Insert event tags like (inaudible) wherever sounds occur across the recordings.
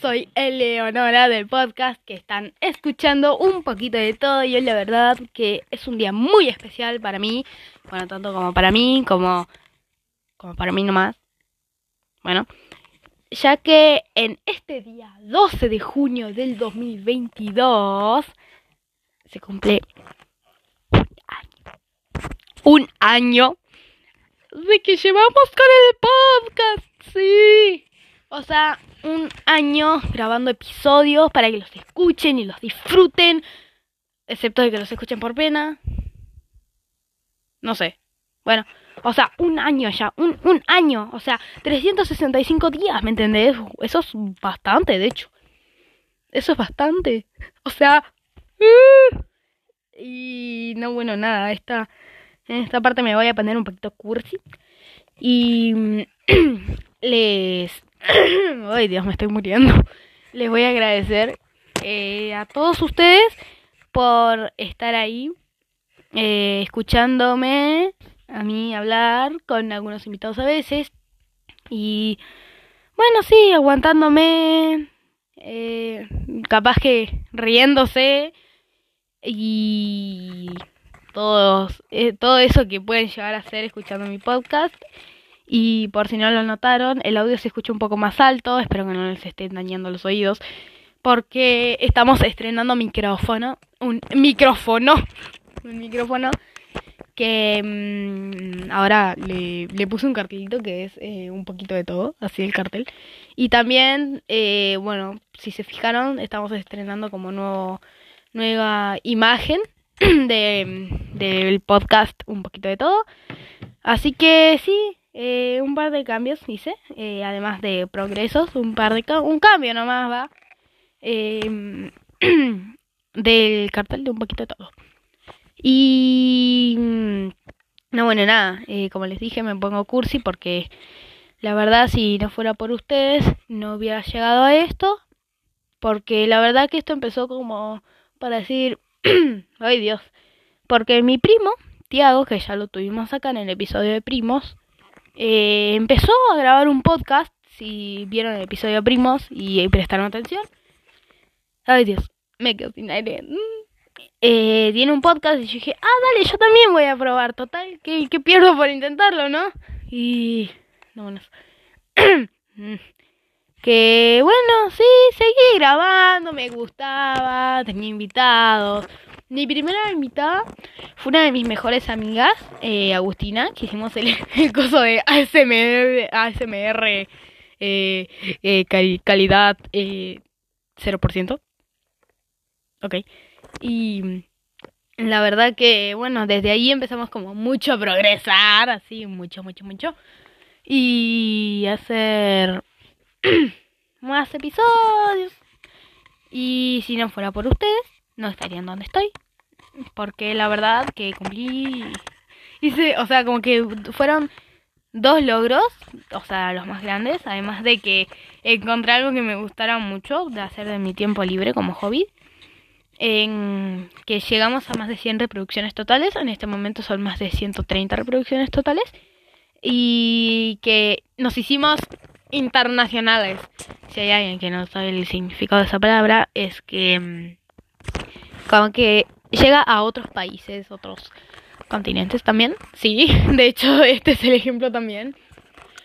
soy Eleonora del podcast que están escuchando un poquito de todo y hoy la verdad que es un día muy especial para mí, bueno, tanto como para mí como, como para mí nomás. Bueno, ya que en este día 12 de junio del 2022 se cumple un año, un año de que llevamos con el podcast, sí. O sea, un año grabando episodios para que los escuchen y los disfruten. Excepto de que los escuchen por pena. No sé. Bueno, o sea, un año ya. Un, un año. O sea, 365 días, ¿me entendés? Eso es bastante, de hecho. Eso es bastante. O sea... Uh, y no, bueno, nada. Esta, en esta parte me voy a poner un poquito cursi. Y (clears throat) les (coughs) Ay, Dios, me estoy muriendo. Les voy a agradecer eh, a todos ustedes por estar ahí, eh, escuchándome a mí hablar con algunos invitados a veces. Y bueno, sí, aguantándome, eh, capaz que riéndose y todos, todo eso que pueden llegar a hacer escuchando mi podcast. Y por si no lo notaron, el audio se escucha un poco más alto, espero que no les estén dañando los oídos, porque estamos estrenando micrófono, un micrófono, un micrófono que mm, ahora le, le, puse un cartelito que es eh, un poquito de todo, así el cartel. Y también, eh, bueno, si se fijaron, estamos estrenando como nuevo, nueva imagen (clears throat) de, del podcast, un poquito de todo. Así que sí, eh, un par de cambios hice, eh, además de progresos, un par de un cambio nomás va em, (clears throat) del cartel de un poquito de todo. Y mm, no bueno nada, eh, como les dije me pongo cursi porque la verdad si no fuera por ustedes no hubiera llegado a esto, porque la verdad que esto empezó como para decir, (clears throat) ay Dios, porque mi primo Tiago, que ya lo tuvimos acá en el episodio de primos, eh, empezó a grabar un podcast. Si vieron el episodio Primos y prestaron atención. Ay Dios, me quedo sin aire. Mm. Eh, tiene un podcast y yo dije, ah, dale, yo también voy a probar. Total, ¿qué, pierdo por intentarlo, no? Y... Mm. (clears throat) que bueno, sí, seguí grabando, me gustaba, tenía invitados. Mi primera invitada fue una de mis mejores amigas, eh, Agustina, que hicimos el, (laughs) el, coso de ASMR, ASMR eh, eh, calidad 0%. Ok. Y la verdad que, bueno, desde ahí empezamos como mucho a progresar, así, mucho, mucho, mucho. Y hacer (clears throat) más episodios. Y si no fuera por ustedes, no estaría en donde estoy. Porque la verdad que cumplí. Hice, o sea, como que fueron dos logros, o sea, los más grandes, además de que encontré algo que me gustara mucho de hacer de mi tiempo libre como hobby. En que llegamos a más de 100 reproducciones totales, en este momento son más de 130 reproducciones totales, y que nos hicimos internacionales. Si hay alguien que no sabe el significado de esa palabra, es que mm, como que llega a otros países, otros continentes también. Sí, (laughs) de hecho este es el ejemplo también.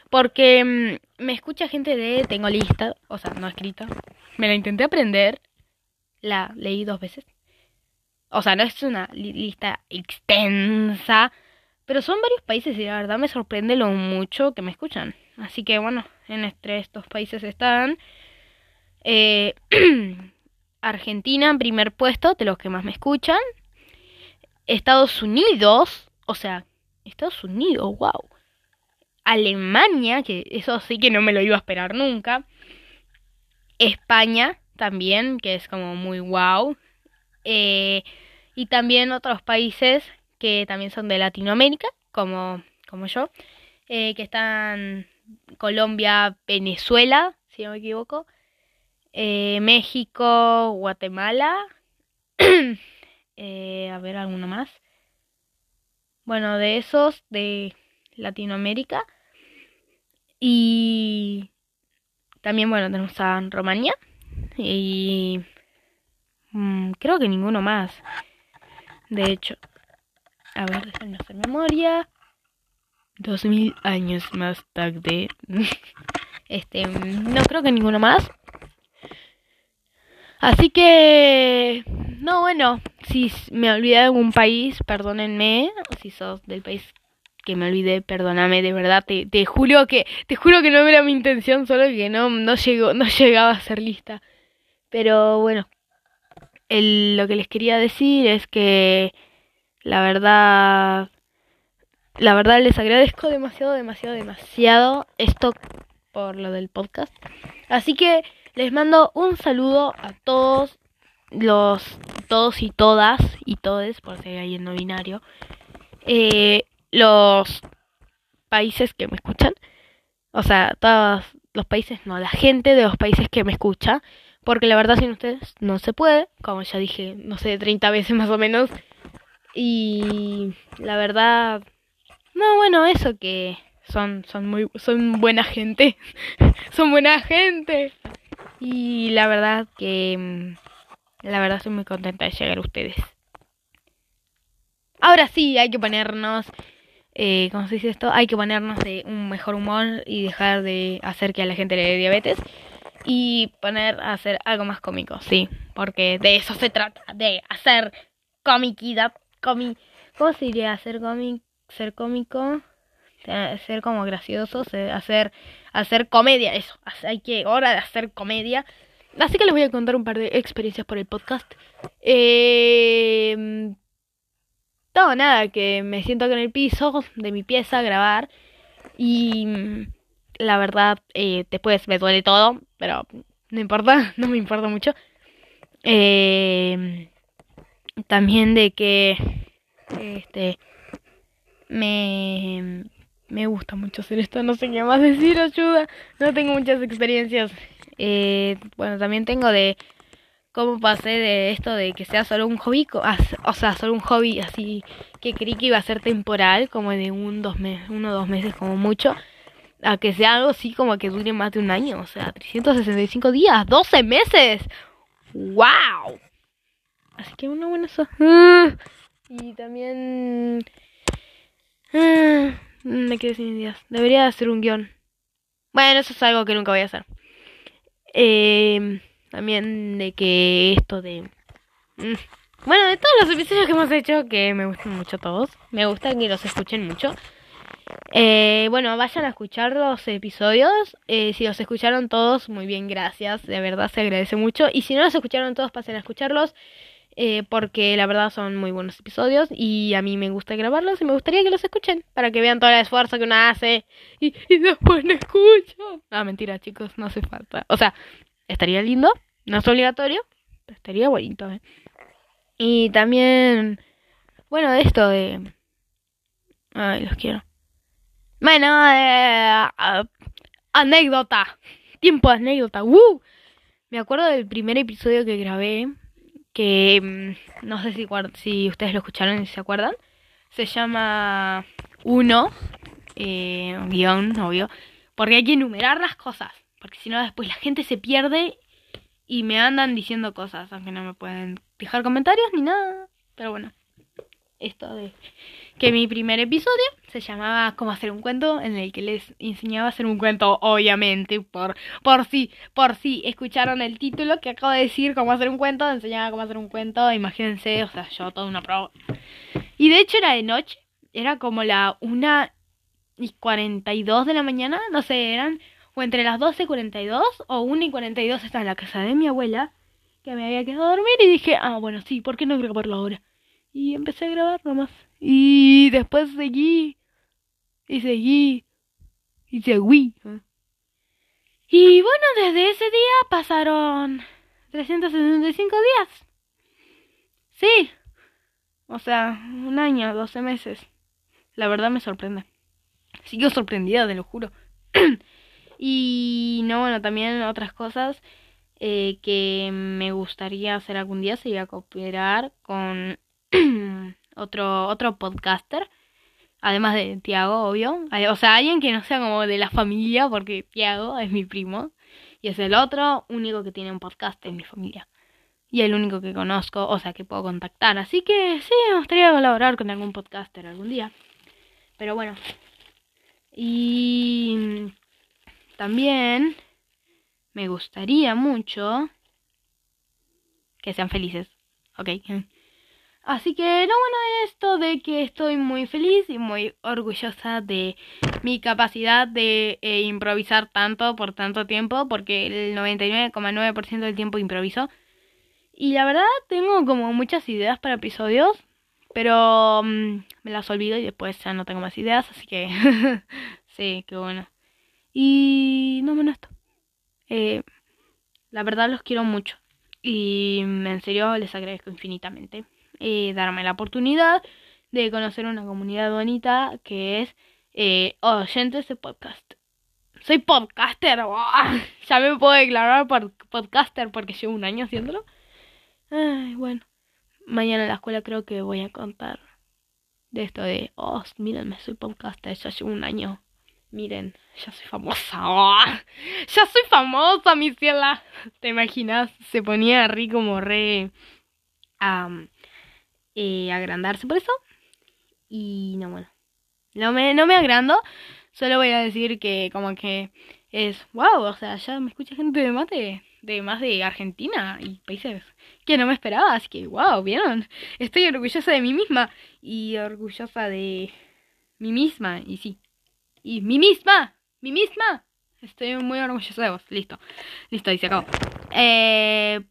Porque mm, me escucha gente de Tengo lista, o sea, no escrita. Me la intenté aprender, la leí dos veces. O sea, no es una lista extensa, pero son varios países y la verdad me sorprende lo mucho que me escuchan. Así que bueno, en estos países están eh, (clears throat) Argentina en primer puesto, de los que más me escuchan. Estados Unidos, o sea, Estados Unidos, wow. Alemania, que eso sí que no me lo iba a esperar nunca. España también, que es como muy wow. Eh, y también otros países que también son de Latinoamérica, como, como yo, eh, que están Colombia, Venezuela, si no me equivoco, eh, México, Guatemala. (clears throat) Eh, a ver, alguno más. Bueno, de esos, de Latinoamérica. Y También, bueno, tenemos a Romania. Y mm, creo que ninguno más. De hecho, a ver, déjenme hacer memoria. Dos mil años más tarde. (laughs) este, no creo que ninguno más. Así que, no, bueno, si me olvidé de algún país, perdónenme. Si sos del país que me olvidé, perdóname, de verdad, te, te juro que, te juro que no era mi intención, solo que no, no llegó, no llegaba a ser lista. Pero bueno, lo que les quería decir es que la verdad, la verdad les agradezco demasiado, demasiado, demasiado esto por lo del podcast. Así que les mando un saludo a todos los, todos y todas y todes, por si hay en no binario. Eh, los países que me escuchan, o sea, todos los países, no, la gente de los países que me escucha, porque la verdad sin ustedes no se puede, como ya dije, no sé, 30 veces más o menos. Y la verdad, no, bueno, eso que son son muy son buena gente. (laughs) son buena gente. Y la verdad que mm, la verdad estoy muy contenta de llegar a ustedes. Ahora sí, hay que ponernos eh, ¿cómo se dice esto? Hay que ponernos de un mejor humor y dejar de hacer que a la gente le dé diabetes y poner a hacer algo más cómico, sí, porque de eso se trata, de hacer comiquidad, comi ¿cómo se diría? Hacer cómic, ser cómico, ser como gracioso, hacer, hacer comedia, eso, hay que, hora de hacer comedia. Así que les voy a contar un par de experiencias por el podcast. Eh, nada, que me siento aquí en el piso de mi pieza a grabar y mm, la verdad eh, después me duele todo, pero no importa, (laughs) no me importa mucho. Eh, también de que este me me gusta mucho hacer esto, no sé qué más decir, ayuda, no tengo muchas experiencias. Eh, bueno, también tengo de cómo pasé de esto de que sea solo un hobby, o sea, solo un hobby así que creí que iba a ser temporal, como de un dos meses, uno o dos meses como mucho, a que sea algo así como que dure más de un año, o sea, 365 días, 12 meses. ¡Wow! Así que una buena eso. Y también me quedé sin ideas. Debería hacer un guion. Bueno, eso es algo que nunca voy a hacer. Eh también de que esto de... Mm, bueno, de todos los episodios que hemos hecho, que me gustan mucho todos. Me gusta que los escuchen mucho. Eh, bueno, vayan a escuchar los episodios. Eh, si los escucharon todos, muy bien, gracias. De verdad se agradece mucho. Y si no los escucharon todos, pasen a escucharlos. Eh, porque la verdad son muy buenos episodios. Y a mí me gusta grabarlos y me gustaría que los escuchen. Para que vean todo el esfuerzo que uno hace. Y, después no escuchan. Ah, mentira, chicos, no hace falta. O sea, estaría lindo. No es obligatorio, pero estaría bonito, ¿eh? Y también, bueno, esto de... Ay, los quiero. Bueno, eh, anécdota. Tiempo de anécdota. ¡Woo! Me acuerdo del primer episodio que grabé, que mm, no sé si, si ustedes lo escucharon y se acuerdan. Se llama Uno, eh, guion, obvio, porque hay que enumerar las cosas, porque si no después la gente se pierde y me andan diciendo cosas, aunque no me pueden dejar comentarios ni nada. Pero bueno, esto de que mi primer episodio se llamaba Cómo hacer un cuento, en el que les enseñaba a hacer un cuento, obviamente, por, por si, por si escucharon el título que acabo de decir, Cómo hacer un cuento, enseñaba cómo hacer un cuento, imagínense, o sea, yo toda una prueba. Y de hecho era de noche, era como la una y cuarenta y dos de la mañana, no sé, eran o entre las 12.42 o 1.42 estaba en la casa de mi abuela, que me había quedado a dormir y dije, ah, bueno, sí, ¿por qué no grabarlo ahora? Y empecé a grabar nomás. Y después seguí, y seguí, y seguí. Y bueno, desde ese día pasaron 365 días. Sí. O sea, un año, 12 meses. La verdad me sorprende. Sigo sorprendida, te lo juro. (clears throat) Y no, bueno, también otras cosas eh, que me gustaría hacer algún día sería cooperar con (clears throat) otro, otro podcaster. Además de Tiago, obvio. O sea, alguien que no sea como de la familia, porque Tiago es mi primo. Y es el otro único que tiene un podcast en mi familia. Y el único que conozco, o sea, que puedo contactar. Así que sí, me gustaría colaborar con algún podcaster algún día. Pero bueno. Y también me gustaría mucho que sean felices. Ok. Así que no, bueno, esto de que estoy muy feliz y muy orgullosa de mi capacidad de eh, improvisar tanto por tanto tiempo, porque el 99,9% del tiempo improviso. Y la verdad tengo como muchas ideas para episodios, pero mm, me las olvido y después ya no tengo más ideas, así que (laughs) sí, qué bueno. Y no, bueno, esto. Eh, la verdad los quiero mucho y en serio les agradezco infinitamente eh, darme la oportunidad de conocer una comunidad bonita que es eh, oyentes de podcast. Soy podcaster, (laughs) ya me puedo declarar por podcaster porque llevo un año haciéndolo. Ay, bueno, mañana en la escuela creo que voy a contar de esto de, oh, mírenme, soy podcaster, ya llevo un año. Miren, ya soy famosa. ya soy famosa, mi ciela. ¿Te imaginas? Se ponía ri como re... eh, agrandarse por eso. Y no, bueno. No me, no me agrando. Solo voy a decir que como que es wow, o sea, ya me escucha gente de más de, más de Argentina y países que no me esperaba, así que wow, ¿vieron? Estoy orgullosa de mí misma y orgullosa de mí misma, y sí. Y mí misma, mí misma. Estoy muy orgullosa de vos, listo. Listo, y se acabó. Eh,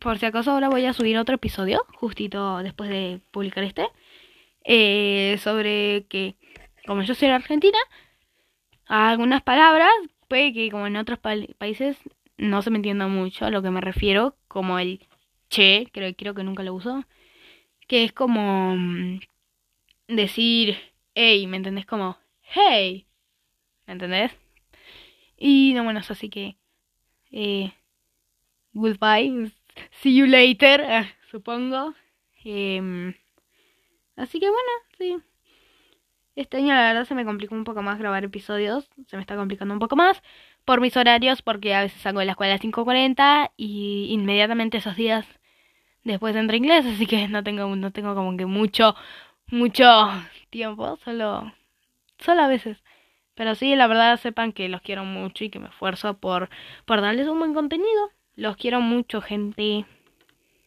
por si acaso ahora voy a subir otro episodio, justito después de publicar este, eh, sobre que, como yo soy de Argentina, algunas palabras, puede que como en otros países no se me entienda mucho a lo que me refiero, como el che, creo, creo que nunca lo uso, que es como mm, decir, hey, ¿me entendés? Como, hey, ¿me entendés? Y no, bueno, así que, eh, goodbye, see you later, eh, supongo. Em, así que bueno, sí. Este año la verdad se me complicó un poco más grabar episodios, se me está complicando un poco más por mis horarios porque a veces salgo de la escuela a las 5.40 y inmediatamente esos días después entro inglés, así que no tengo no tengo como que mucho mucho tiempo, solo solo a veces. Pero sí, la verdad sepan que los quiero mucho y que me esfuerzo por por darles un buen contenido. Los quiero mucho, gente.